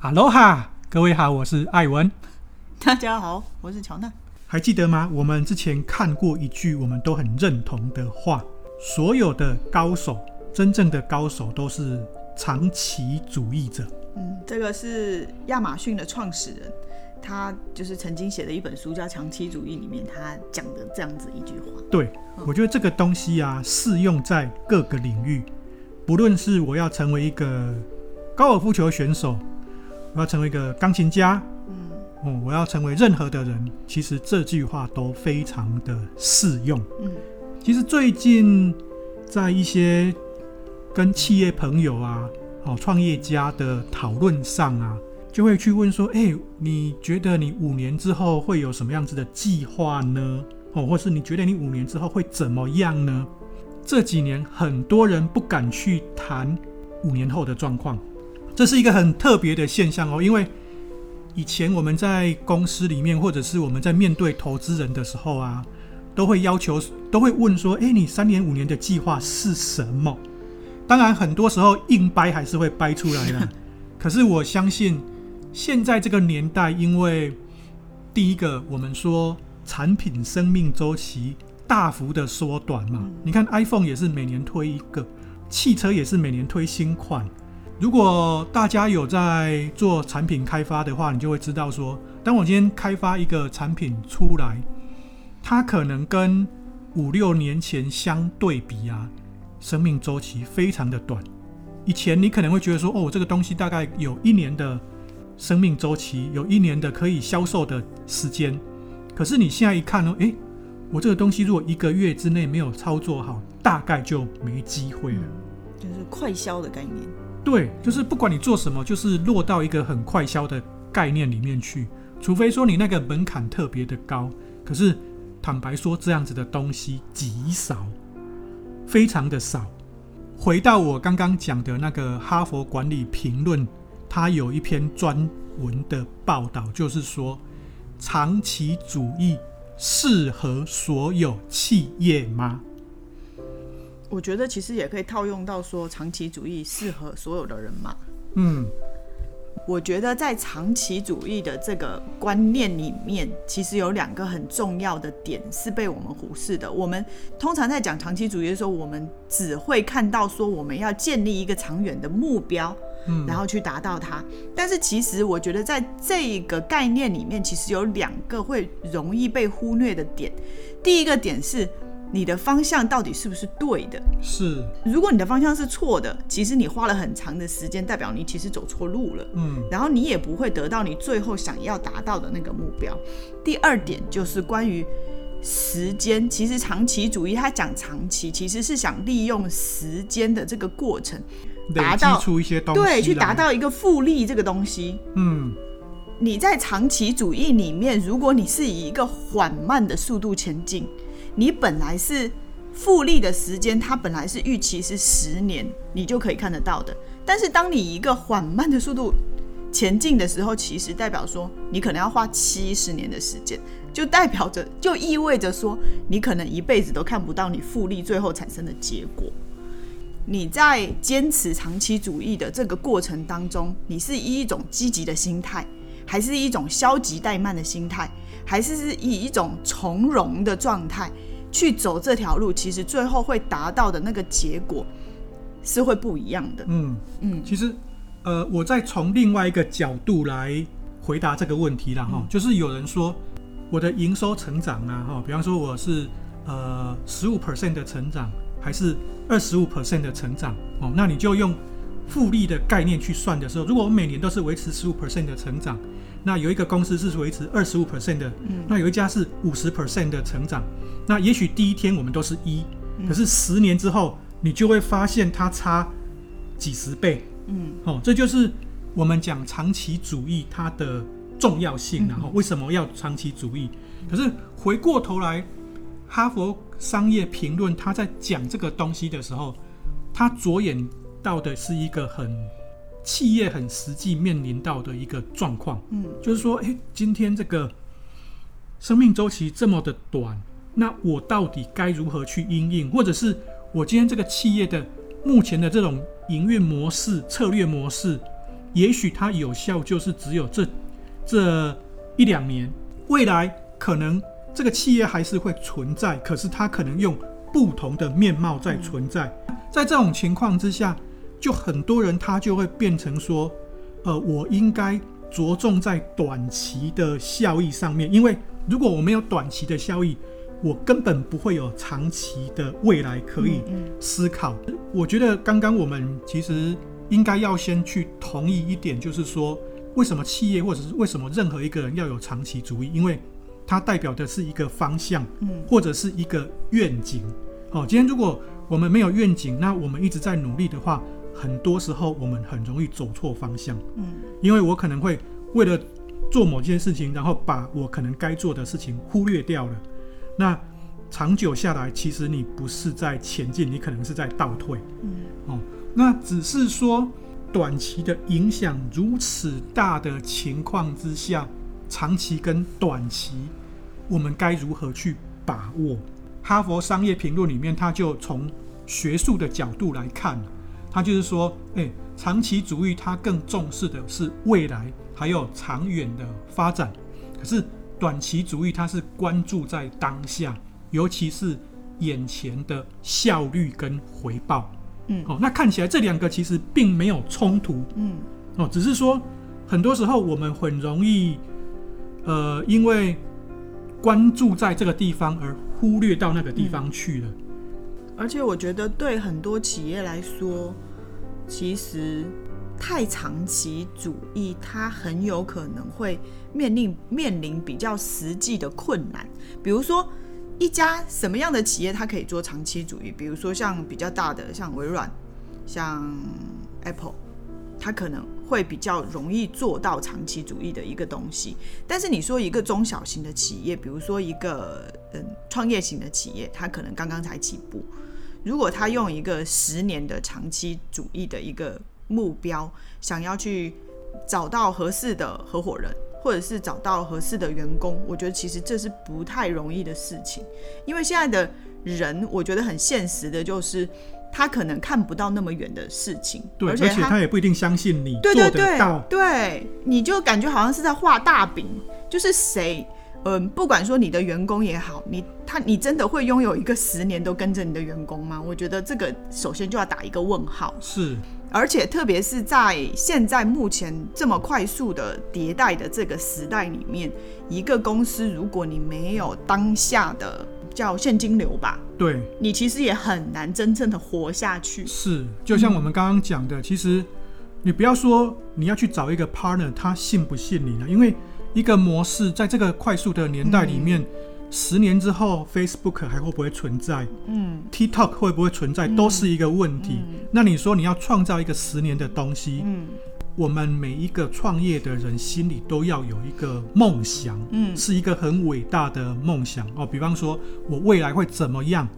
哈喽哈，各位好，我是艾文。大家好，我是乔娜。还记得吗？我们之前看过一句我们都很认同的话：所有的高手，真正的高手都是长期主义者。嗯，这个是亚马逊的创始人，他就是曾经写的一本书叫《长期主义》，里面他讲的这样子一句话。对，我觉得这个东西啊，适用在各个领域，不论是我要成为一个高尔夫球选手。我要成为一个钢琴家，嗯，哦，我要成为任何的人，其实这句话都非常的适用。嗯，其实最近在一些跟企业朋友啊，哦，创业家的讨论上啊，就会去问说，哎，你觉得你五年之后会有什么样子的计划呢？哦，或是你觉得你五年之后会怎么样呢？这几年很多人不敢去谈五年后的状况。这是一个很特别的现象哦，因为以前我们在公司里面，或者是我们在面对投资人的时候啊，都会要求，都会问说：“诶，你三年五年的计划是什么？”当然，很多时候硬掰还是会掰出来的。可是我相信，现在这个年代，因为第一个，我们说产品生命周期大幅的缩短嘛，你看 iPhone 也是每年推一个，汽车也是每年推新款。如果大家有在做产品开发的话，你就会知道说，当我今天开发一个产品出来，它可能跟五六年前相对比啊，生命周期非常的短。以前你可能会觉得说，哦，这个东西大概有一年的生命周期，有一年的可以销售的时间。可是你现在一看呢，诶，我这个东西如果一个月之内没有操作好，大概就没机会了。就是快销的概念。对，就是不管你做什么，就是落到一个很快销的概念里面去。除非说你那个门槛特别的高，可是坦白说，这样子的东西极少，非常的少。回到我刚刚讲的那个《哈佛管理评论》，它有一篇专文的报道，就是说长期主义适合所有企业吗？我觉得其实也可以套用到说，长期主义适合所有的人嘛。嗯，我觉得在长期主义的这个观念里面，其实有两个很重要的点是被我们忽视的。我们通常在讲长期主义的时候，我们只会看到说我们要建立一个长远的目标，嗯，然后去达到它。但是其实我觉得在这个概念里面，其实有两个会容易被忽略的点。第一个点是。你的方向到底是不是对的？是。如果你的方向是错的，其实你花了很长的时间，代表你其实走错路了。嗯。然后你也不会得到你最后想要达到的那个目标。第二点就是关于时间，其实长期主义它讲长期，其实是想利用时间的这个过程，达到出一些东西，对，去达到一个复利这个东西。嗯。你在长期主义里面，如果你是以一个缓慢的速度前进。你本来是复利的时间，它本来是预期是十年，你就可以看得到的。但是当你一个缓慢的速度前进的时候，其实代表说你可能要花七十年的时间，就代表着就意味着说你可能一辈子都看不到你复利最后产生的结果。你在坚持长期主义的这个过程当中，你是以一种积极的心态，还是一种消极怠慢的心态？还是是以一种从容的状态去走这条路，其实最后会达到的那个结果是会不一样的。嗯嗯，其实呃，我再从另外一个角度来回答这个问题了哈，嗯、就是有人说我的营收成长啊哈，比方说我是呃十五 percent 的成长，还是二十五 percent 的成长哦，那你就用复利的概念去算的时候，如果我每年都是维持十五 percent 的成长。那有一个公司是维持二十五 percent 的，嗯、那有一家是五十 percent 的成长。那也许第一天我们都是一、嗯，可是十年之后，你就会发现它差几十倍。嗯，哦，这就是我们讲长期主义它的重要性。然后为什么要长期主义？嗯、可是回过头来，哈佛商业评论他在讲这个东西的时候，他着眼到的是一个很。企业很实际面临到的一个状况，嗯，就是说，诶，今天这个生命周期这么的短，那我到底该如何去应应？或者是我今天这个企业的目前的这种营运模式、策略模式，也许它有效就是只有这这一两年，未来可能这个企业还是会存在，可是它可能用不同的面貌在存在。在这种情况之下，就很多人他就会变成说，呃，我应该着重在短期的效益上面，因为如果我没有短期的效益，我根本不会有长期的未来可以思考。我觉得刚刚我们其实应该要先去同意一点，就是说，为什么企业或者是为什么任何一个人要有长期主义？因为它代表的是一个方向，或者是一个愿景。哦，今天如果我们没有愿景，那我们一直在努力的话，很多时候我们很容易走错方向。嗯，因为我可能会为了做某件事情，然后把我可能该做的事情忽略掉了。那长久下来，其实你不是在前进，你可能是在倒退。嗯，哦，那只是说短期的影响如此大的情况之下，长期跟短期，我们该如何去把握？哈佛商业评论里面，他就从学术的角度来看，他就是说，诶，长期主义它更重视的是未来还有长远的发展，可是。短期主义，它是关注在当下，尤其是眼前的效率跟回报。嗯，哦，那看起来这两个其实并没有冲突。嗯，哦，只是说很多时候我们很容易，呃，因为关注在这个地方而忽略到那个地方去了。而且我觉得对很多企业来说，其实。太长期主义，它很有可能会面临面临比较实际的困难。比如说，一家什么样的企业它可以做长期主义？比如说像比较大的，像微软、像 Apple，它可能会比较容易做到长期主义的一个东西。但是你说一个中小型的企业，比如说一个嗯创业型的企业，它可能刚刚才起步，如果它用一个十年的长期主义的一个目标想要去找到合适的合伙人，或者是找到合适的员工，我觉得其实这是不太容易的事情。因为现在的人，我觉得很现实的，就是他可能看不到那么远的事情，对，而且他，他也不一定相信你对对对做得到。对，你就感觉好像是在画大饼，就是谁，嗯，不管说你的员工也好，你他你真的会拥有一个十年都跟着你的员工吗？我觉得这个首先就要打一个问号。是。而且，特别是在现在目前这么快速的迭代的这个时代里面，一个公司如果你没有当下的叫现金流吧，对，你其实也很难真正的活下去。是，就像我们刚刚讲的，嗯，其实你不要说你要去找一个 partner，他信不信你呢？因为一个模式在这个快速的年代里面。嗯十年之后，Facebook 还会不会存在？嗯，TikTok 会不会存在？都是一个问题。那你说你要创造一个十年的东西，嗯，我们每一个创业的人心里都要有一个梦想，嗯，是一个很伟大的梦想哦。比方说，我未来会怎么样？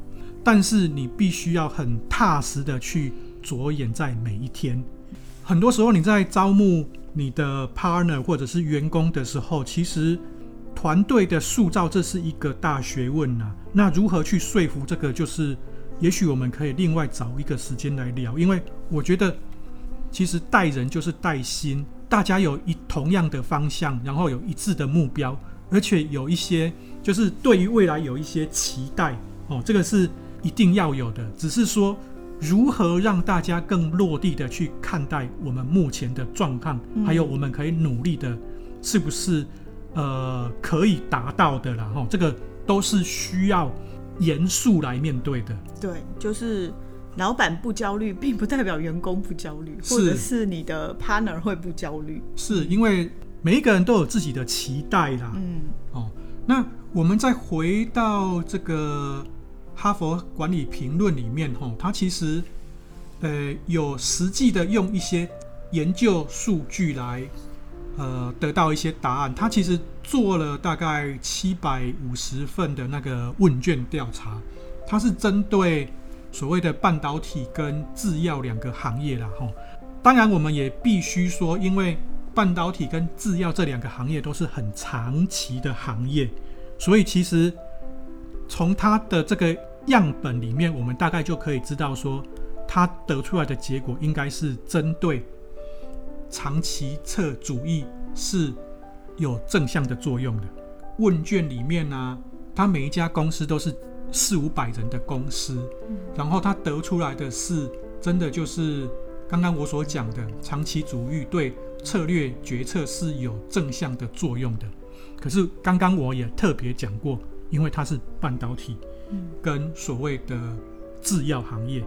但是你必须要很踏实的去着眼在每一天。很多时候你在招募你的 partner 或者是员工的时候，其实。团队的塑造，这是一个大学问啊。那如何去说服这个，就是也许我们可以另外找一个时间来聊。因为我觉得，其实带人就是带心，大家有一同样的方向，然后有一致的目标，而且有一些就是对于未来有一些期待哦，这个是一定要有的。只是说，如何让大家更落地的去看待我们目前的状况，还有我们可以努力的，是不是？呃，可以达到的啦，哈，这个都是需要严肃来面对的。对，就是老板不焦虑，并不代表员工不焦虑，或者是你的 partner 会不焦虑。是因为每一个人都有自己的期待啦。嗯，哦，那我们再回到这个哈佛管理评论里面，哈，它其实呃有实际的用一些研究数据来。呃，得到一些答案。他其实做了大概七百五十份的那个问卷调查，它是针对所谓的半导体跟制药两个行业啦。吼，当然我们也必须说，因为半导体跟制药这两个行业都是很长期的行业，所以其实从它的这个样本里面，我们大概就可以知道说。它得出来的结果应该是针对长期测主义是有正向的作用的。问卷里面呢、啊，他每一家公司都是四五百人的公司，然后他得出来的是真的就是刚刚我所讲的长期主义对策略决策是有正向的作用的。可是刚刚我也特别讲过，因为它是半导体，跟所谓的制药行业，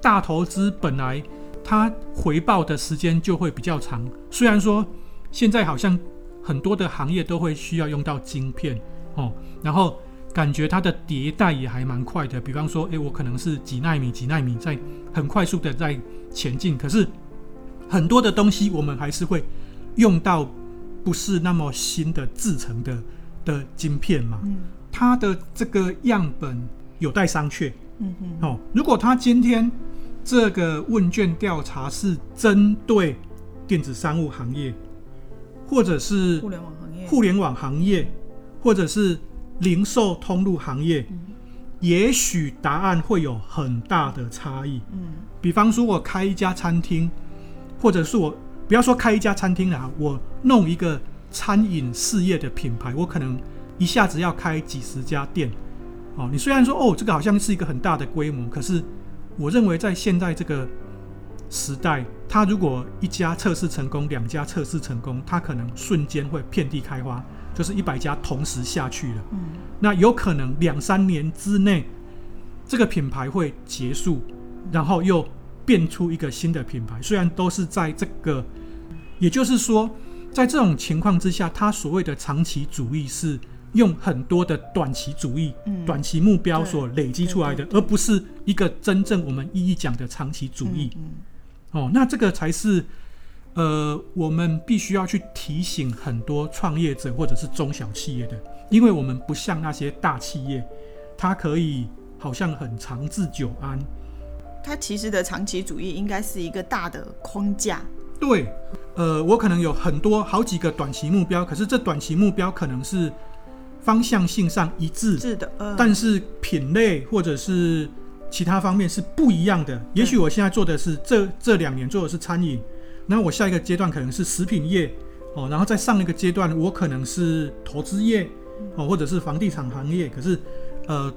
大投资本来它回报的时间就会比较长。虽然说现在好像很多的行业都会需要用到晶片哦，然后感觉它的迭代也还蛮快的。比方说，诶，我可能是几纳米、几纳米在很快速的在前进，可是很多的东西我们还是会用到不是那么新的制成的的晶片嘛。它的这个样本有待商榷。嗯哼。哦，如果他今天这个问卷调查是针对电子商务行业，或者是互联网行业，互联网行业，或者是零售通路行业，嗯、也许答案会有很大的差异。嗯，比方说，我开一家餐厅，或者是我不要说开一家餐厅了，我弄一个餐饮事业的品牌，我可能。一下子要开几十家店，哦，你虽然说哦，这个好像是一个很大的规模，可是我认为在现在这个时代，它如果一家测试成功，两家测试成功，它可能瞬间会遍地开花，就是一百家同时下去了。嗯，那有可能两三年之内，这个品牌会结束，然后又变出一个新的品牌。虽然都是在这个，也就是说，在这种情况之下，他所谓的长期主义是。用很多的短期主义、嗯、短期目标所累积出来的，而不是一个真正我们意义讲的长期主义。嗯嗯、哦，那这个才是呃，我们必须要去提醒很多创业者或者是中小企业的，因为我们不像那些大企业，它可以好像很长治久安。它其实的长期主义应该是一个大的框架。对，呃，我可能有很多好几个短期目标，可是这短期目标可能是。方向性上一致，是的，呃、但是品类或者是其他方面是不一样的。也许我现在做的是这这两年做的是餐饮，那我下一个阶段可能是食品业哦，然后在上一个阶段我可能是投资业哦，或者是房地产行业。可是呃，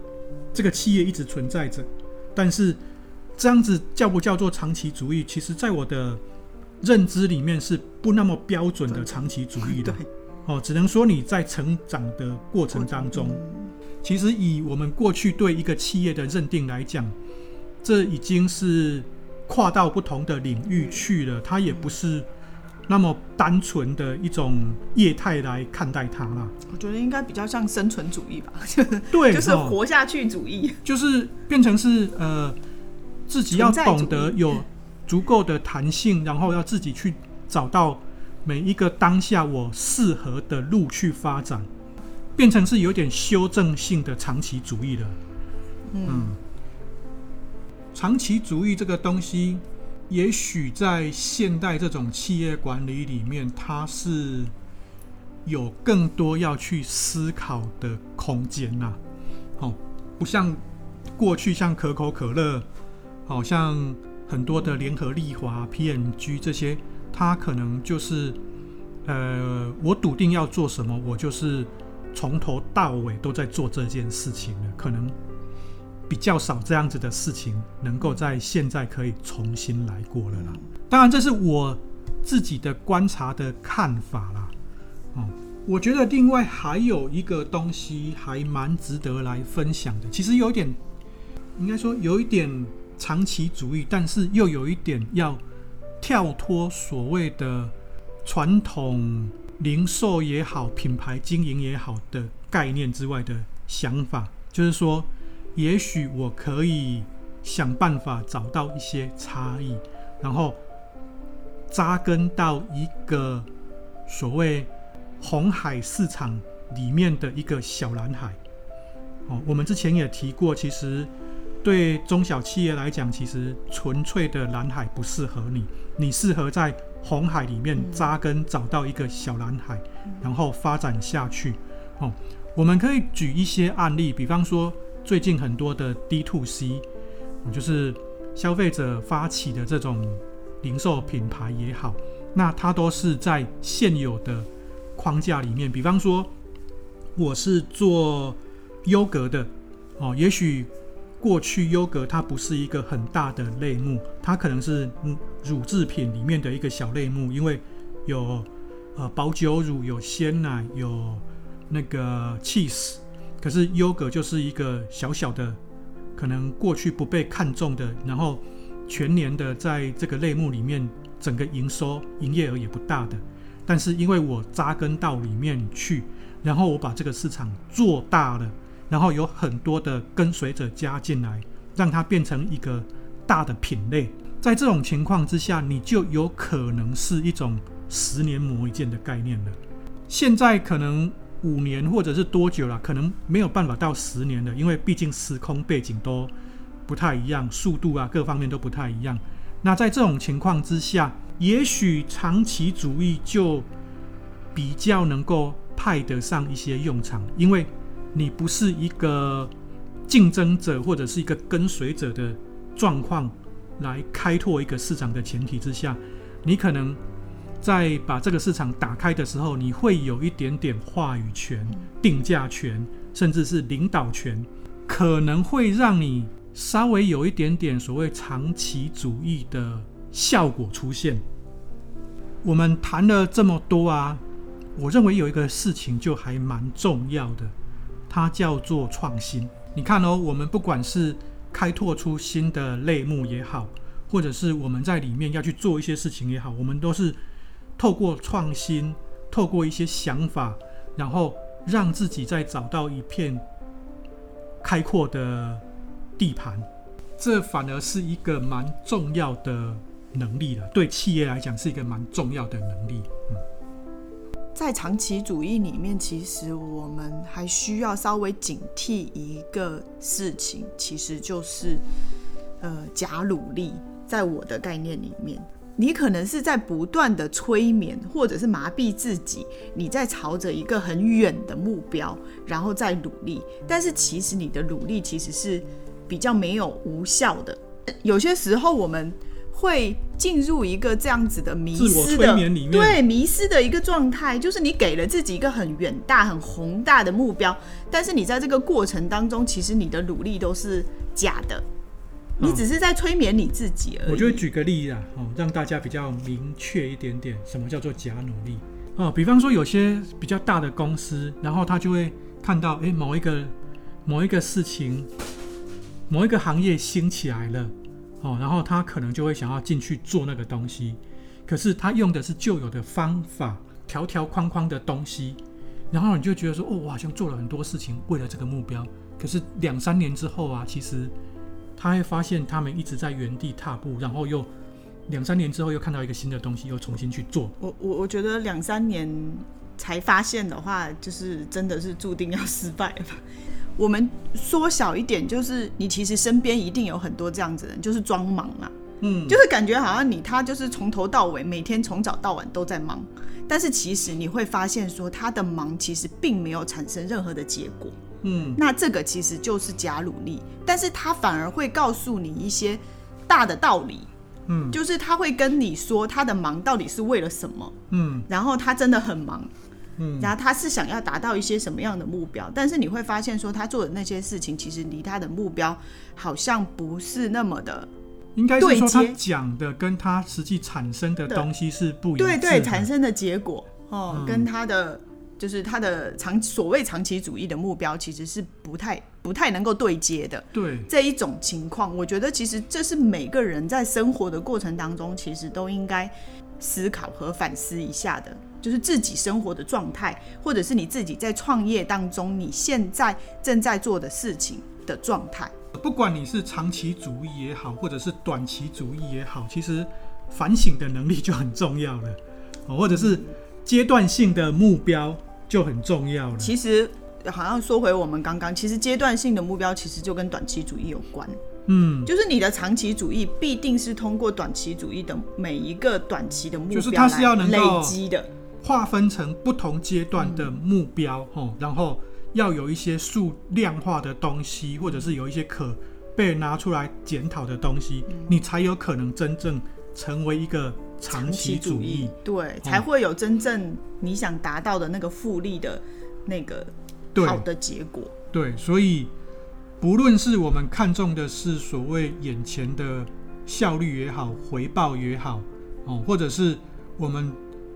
这个企业一直存在着，但是这样子叫不叫做长期主义？其实在我的认知里面是不那么标准的长期主义的。哦，只能说你在成长的过程当中，其实以我们过去对一个企业的认定来讲，这已经是跨到不同的领域去了，它也不是那么单纯的一种业态来看待它了。我觉得应该比较像生存主义吧，对，就是活下去主义，就是变成是呃自己要懂得有足够的弹性，然后要自己去找到。每一个当下我适合的路去发展，变成是有点修正性的长期主义了。嗯，嗯，长期主义这个东西，也许在现代这种企业管理里面，它是有更多要去思考的空间呐。哦，不像过去像可口可乐，好像很多的联合利华、PNG 这些。他可能就是，呃，我笃定要做什么，我就是从头到尾都在做这件事情的。可能比较少这样子的事情能够在现在可以重新来过了啦。当然，这是我自己的观察的看法啦。哦，我觉得另外还有一个东西还蛮值得来分享的。其实有点，应该说有一点长期主义，但是又有一点要。跳脱所谓的传统零售也好、品牌经营也好的概念之外的想法，就是说，也许我可以想办法找到一些差异，然后扎根到一个所谓红海市场里面的一个小蓝海。哦，我们之前也提过，其实。对中小企业来讲，其实纯粹的蓝海不适合你，你适合在红海里面扎根，找到一个小蓝海，然后发展下去。哦，我们可以举一些案例，比方说最近很多的 D to C，就是消费者发起的这种零售品牌也好，那它都是在现有的框架里面。比方说，我是做优格的哦，也许过去优格它不是一个很大的类目，它可能是乳制品里面的一个小类目，因为有呃保酒乳、有鲜奶、有那个 cheese，可是优格就是一个小小的。可能过去不被看重的，然后全年的在这个类目里面，整个营收、营业额也不大的，但是因为我扎根到里面去，然后我把这个市场做大了，然后有很多的跟随者加进来，让它变成一个大的品类。在这种情况之下，你就有可能是一种十年磨一剑的概念了。现在可能。五年或者是多久了？可能没有办法到十年的，因为毕竟时空背景都不太一样，速度啊各方面都不太一样。那在这种情况之下，也许长期主义就比较能够派得上一些用场，因为你不是一个竞争者或者是一个跟随者的状况来开拓一个市场的前提之下，你可能。在把这个市场打开的时候，你会有一点点话语权、定价权，甚至是领导权，可能会让你稍微有一点点所谓长期主义的效果出现。我们谈了这么多啊，我认为有一个事情就还蛮重要的，它叫做创新。你看哦，我们不管是开拓出新的类目也好，或者是我们在里面要去做一些事情也好，我们都是。透过创新，透过一些想法，然后让自己再找到一片开阔的地盘，这反而是一个蛮重要的能力了。对企业来讲，是一个蛮重要的能力。嗯，在长期主义里面，其实我们还需要稍微警惕一个事情，其实就是呃假努力。在我的概念里面。你可能是在不断的催眠，或者是麻痹自己，你在朝着一个很远的目标，然后再努力。但是其实你的努力其实是比较没有无效的。有些时候我们会进入一个这样子的迷失的，对，迷失的一个状态，就是你给了自己一个很远大、很宏大的目标，但是你在这个过程当中，其实你的努力都是假的。你只是在催眠你自己而已。我就会举个例子啊，哦，让大家比较明确一点点，什么叫做假努力哦。比方说，有些比较大的公司，然后他就会看到，诶，某一个某一个事情，某一个行业兴起来了，哦，然后他可能就会想要进去做那个东西，可是他用的是旧有的方法，条条框框的东西，然后你就觉得说，哦，我好像做了很多事情，为了这个目标，可是两三年之后啊，其实。他会发现他们一直在原地踏步，然后又两三年之后又看到一个新的东西，又重新去做。我我我觉得两三年才发现的话，就是真的是注定要失败了。我们缩小一点，就是你其实身边一定有很多这样子的人，就是装忙啊，嗯，就是感觉好像你他就是从头到尾每天从早到晚都在忙，但是其实你会发现说他的忙其实并没有产生任何的结果。嗯，那这个其实就是假努力，但是他反而会告诉你一些大的道理，嗯，就是他会跟你说他的忙到底是为了什么，嗯，然后他真的很忙，嗯，然后他是想要达到一些什么样的目标，但是你会发现说他做的那些事情其实离他的目标好像不是那么的，应该是说他讲的跟他实际产生的东西是不一样，对对，产生的结果哦，跟他的。就是他的长所谓长期主义的目标，其实是不太不太能够对接的。对这一种情况，我觉得其实这是每个人在生活的过程当中，其实都应该思考和反思一下的。就是自己生活的状态，或者是你自己在创业当中，你现在正在做的事情的状态。不管你是长期主义也好，或者是短期主义也好，其实反省的能力就很重要了，或者是阶段性的目标。就很重要了。其实，好像说回我们刚刚，其实阶段性的目标其实就跟短期主义有关。嗯，就是你的长期主义必定是通过短期主义的每一个短期的目标，就是它是要能累积的，划分成不同阶段的目标，嗯，然后要有一些数量化的东西，或者是有一些可被拿出来检讨的东西，嗯你才有可能真正成为一个长期主义。对，才会有真正你想达到的那个复利的那个好的结果。对，所以不论是我们看重的是所谓眼前的效率也好，回报也好，哦，或者是我们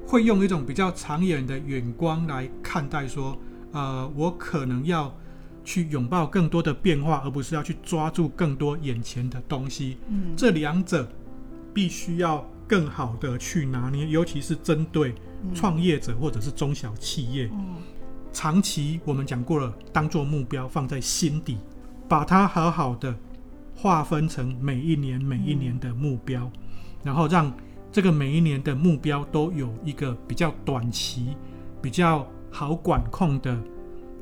会用一种比较长远的眼光来看待，说，呃，我可能要去拥抱更多的变化，而不是要去抓住更多眼前的东西。嗯，这两者必须要更好的去拿捏，尤其是针对创业者或者是中小企业。嗯长期我们讲过了，当做目标放在心底，把它好好的划分成每一年每一年的目标，然后让这个每一年的目标都有一个比较短期、比较好管控的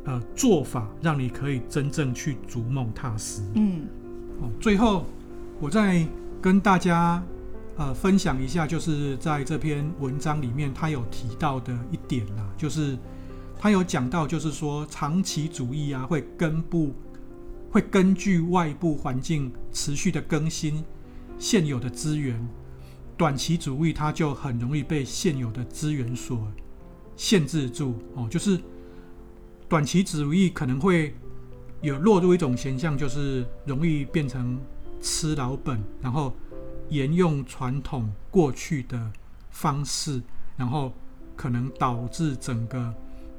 呃做法，让你可以真正去逐梦踏实。嗯哦，最后我再跟大家呃分享一下，就是在这篇文章里面他有提到的一点啦，就是他有讲到，就是说长期主义啊会根部会根据外部环境持续的更新现有的资源，短期主义它就很容易被现有的资源所限制住哦，就是短期主义可能会。有落入一种现象，就是容易变成吃老本，然后沿用传统过去的方式，然后可能导致整个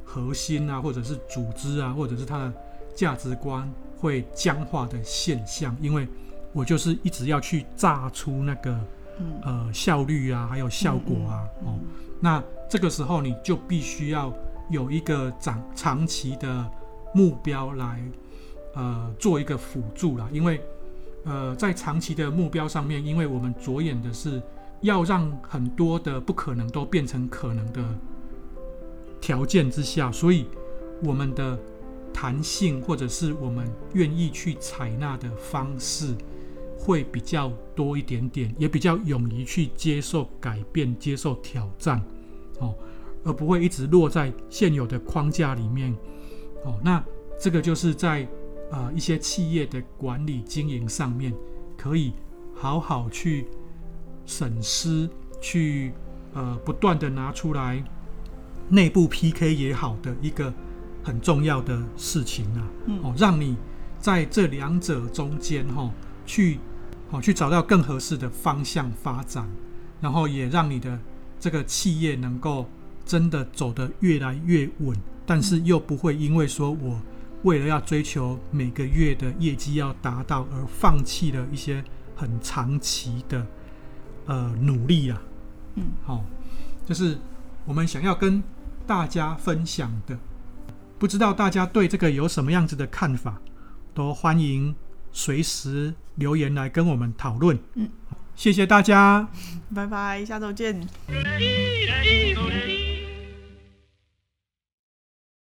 核心啊，或者是组织啊，或者是它的价值观会僵化的现象。因为我就是一直要去榨出那个呃效率啊，还有效果啊，哦，那这个时候你就必须要有一个长长期的目标来。呃，做一个辅助啦，因为呃，在长期的目标上面，因为我们着眼的是要让很多的不可能都变成可能的条件之下，所以我们的弹性或者是我们愿意去采纳的方式会比较多一点点，也比较勇于去接受改变、接受挑战，哦，而不会一直落在现有的框架里面，哦，那这个就是在。呃，一些企业的管理经营上面，可以好好去审视，去呃不断的拿出来内部 PK 也好的一个很重要的事情啊，嗯、哦，让你在这两者中间哈、哦，去哦去找到更合适的方向发展，然后也让你的这个企业能够真的走得越来越稳，但是又不会因为说我。为了要追求每个月的业绩要达到，而放弃了一些很长期的呃努力啊。嗯，好、哦，就是我们想要跟大家分享的。不知道大家对这个有什么样子的看法，都欢迎随时留言来跟我们讨论。嗯，谢谢大家，拜拜，下周见。